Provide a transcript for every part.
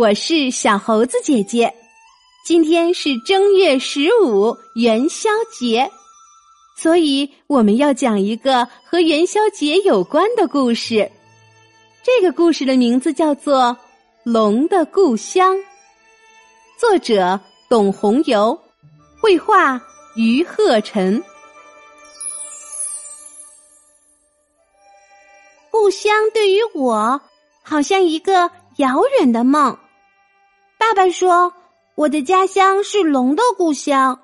我是小猴子姐姐。今天是正月十五元宵节，所以我们要讲一个和元宵节有关的故事。这个故事的名字叫做《龙的故乡》，作者董红游，绘画于鹤晨。故乡对于我，好像一个遥远的梦。爸爸说，我的家乡是龙的故乡，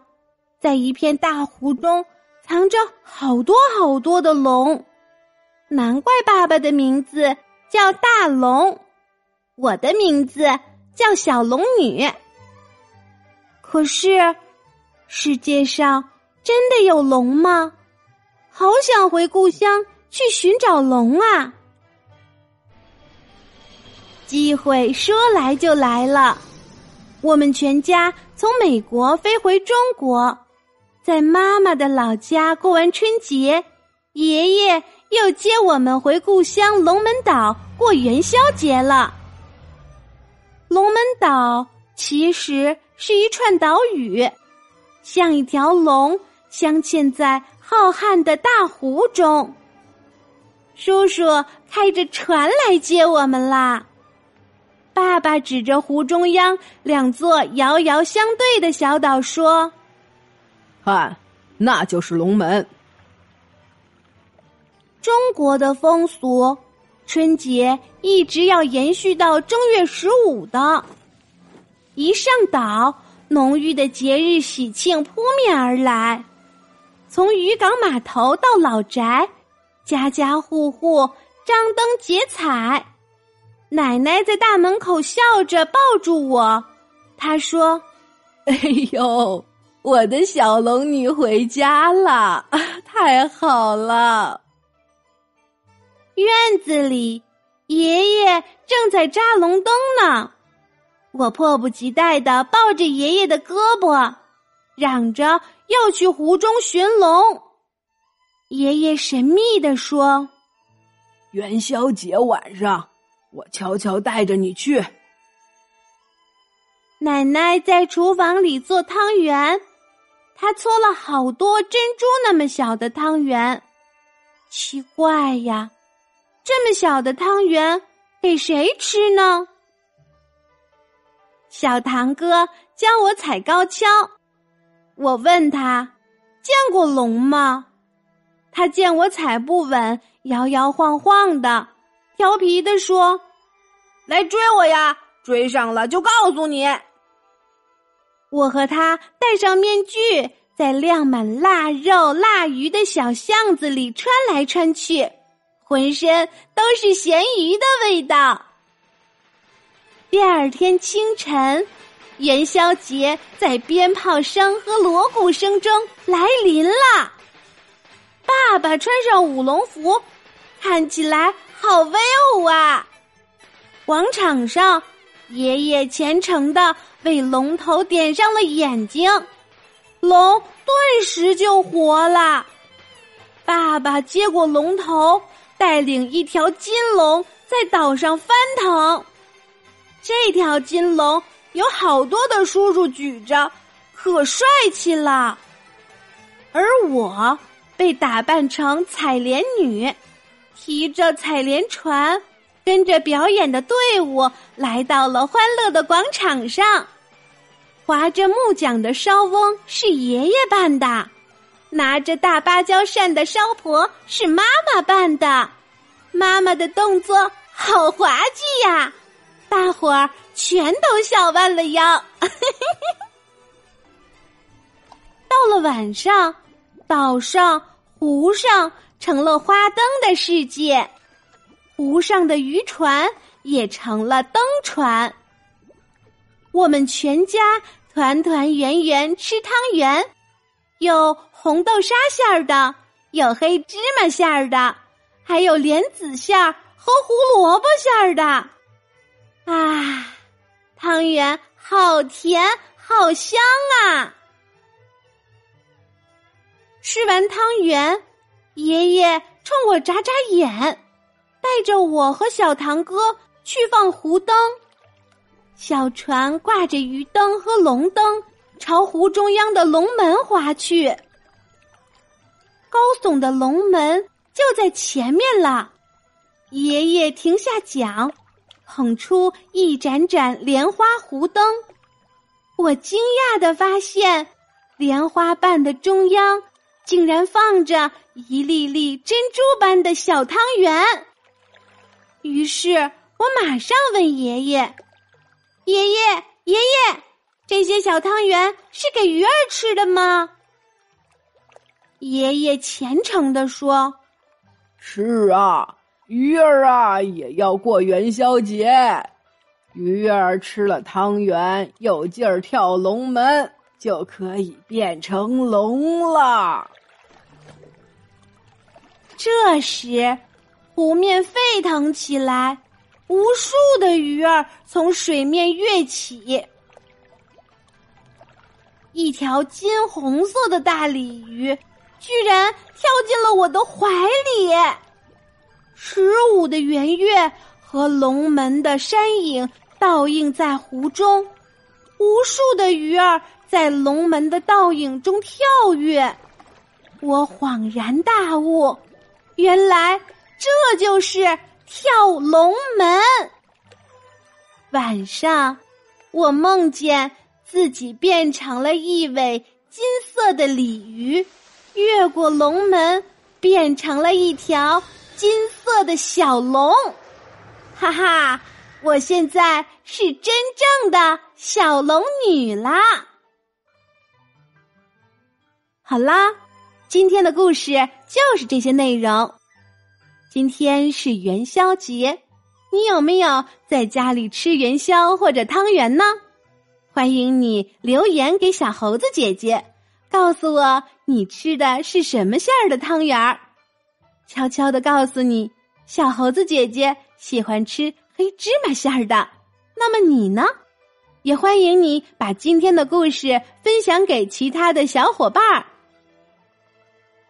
在一片大湖中藏着好多好多的龙，难怪爸爸的名字叫大龙，我的名字叫小龙女。可是，世界上真的有龙吗？好想回故乡去寻找龙啊！机会说来就来了，我们全家从美国飞回中国，在妈妈的老家过完春节，爷爷又接我们回故乡龙门岛过元宵节了。龙门岛其实是一串岛屿，像一条龙镶嵌在浩瀚的大湖中。叔叔开着船来接我们啦。爸爸指着湖中央两座遥遥相对的小岛说：“看，那就是龙门。中国的风俗，春节一直要延续到正月十五的。一上岛，浓郁的节日喜庆扑面而来。从渔港码头到老宅，家家户户张灯结彩。”奶奶在大门口笑着抱住我，她说：“哎呦，我的小龙女回家了，太好了！”院子里，爷爷正在扎龙灯呢。我迫不及待的抱着爷爷的胳膊，嚷着要去湖中寻龙。爷爷神秘的说：“元宵节晚上。”我悄悄带着你去。奶奶在厨房里做汤圆，她搓了好多珍珠那么小的汤圆。奇怪呀，这么小的汤圆给谁吃呢？小堂哥教我踩高跷，我问他见过龙吗？他见我踩不稳，摇摇晃晃的，调皮的说。来追我呀！追上了就告诉你。我和他戴上面具，在晾满腊肉、腊鱼的小巷子里穿来穿去，浑身都是咸鱼的味道。第二天清晨，元宵节在鞭炮声和锣鼓声中来临了。爸爸穿上舞龙服，看起来好威武啊！广场上，爷爷虔诚的为龙头点上了眼睛，龙顿时就活了。爸爸接过龙头，带领一条金龙在岛上翻腾。这条金龙有好多的叔叔举着，可帅气了。而我被打扮成采莲女，提着采莲船。跟着表演的队伍来到了欢乐的广场上，划着木桨的烧翁是爷爷扮的，拿着大芭蕉扇的烧婆是妈妈扮的，妈妈的动作好滑稽呀，大伙儿全都笑弯了腰。到了晚上，岛上、湖上成了花灯的世界。湖上的渔船也成了灯船。我们全家团团圆圆吃汤圆，有红豆沙馅儿的，有黑芝麻馅儿的，还有莲子馅儿和胡萝卜馅儿的。啊，汤圆好甜，好香啊！吃完汤圆，爷爷冲我眨眨眼。带着我和小堂哥去放湖灯，小船挂着鱼灯和龙灯，朝湖中央的龙门划去。高耸的龙门就在前面了。爷爷停下桨，捧出一盏盏莲花湖灯。我惊讶的发现，莲花瓣的中央竟然放着一粒粒珍珠般的小汤圆。于是我马上问爷爷：“爷爷，爷爷，这些小汤圆是给鱼儿吃的吗？”爷爷虔诚地说：“是啊，鱼儿啊也要过元宵节。鱼儿吃了汤圆，有劲儿跳龙门，就可以变成龙了。”这时，湖面沸腾起来，无数的鱼儿从水面跃起。一条金红色的大鲤鱼。居然跳进了我的怀里！十五的圆月和龙门的山影倒映在湖中，无数的鱼儿在龙门的倒影中跳跃。我恍然大悟，原来这就是跳龙门。晚上，我梦见自己变成了一尾金色的鲤鱼。越过龙门，变成了一条金色的小龙，哈哈！我现在是真正的小龙女啦！好啦，今天的故事就是这些内容。今天是元宵节，你有没有在家里吃元宵或者汤圆呢？欢迎你留言给小猴子姐姐。告诉我你吃的是什么馅儿的汤圆儿？悄悄的告诉你，小猴子姐姐喜欢吃黑芝麻馅儿的。那么你呢？也欢迎你把今天的故事分享给其他的小伙伴儿。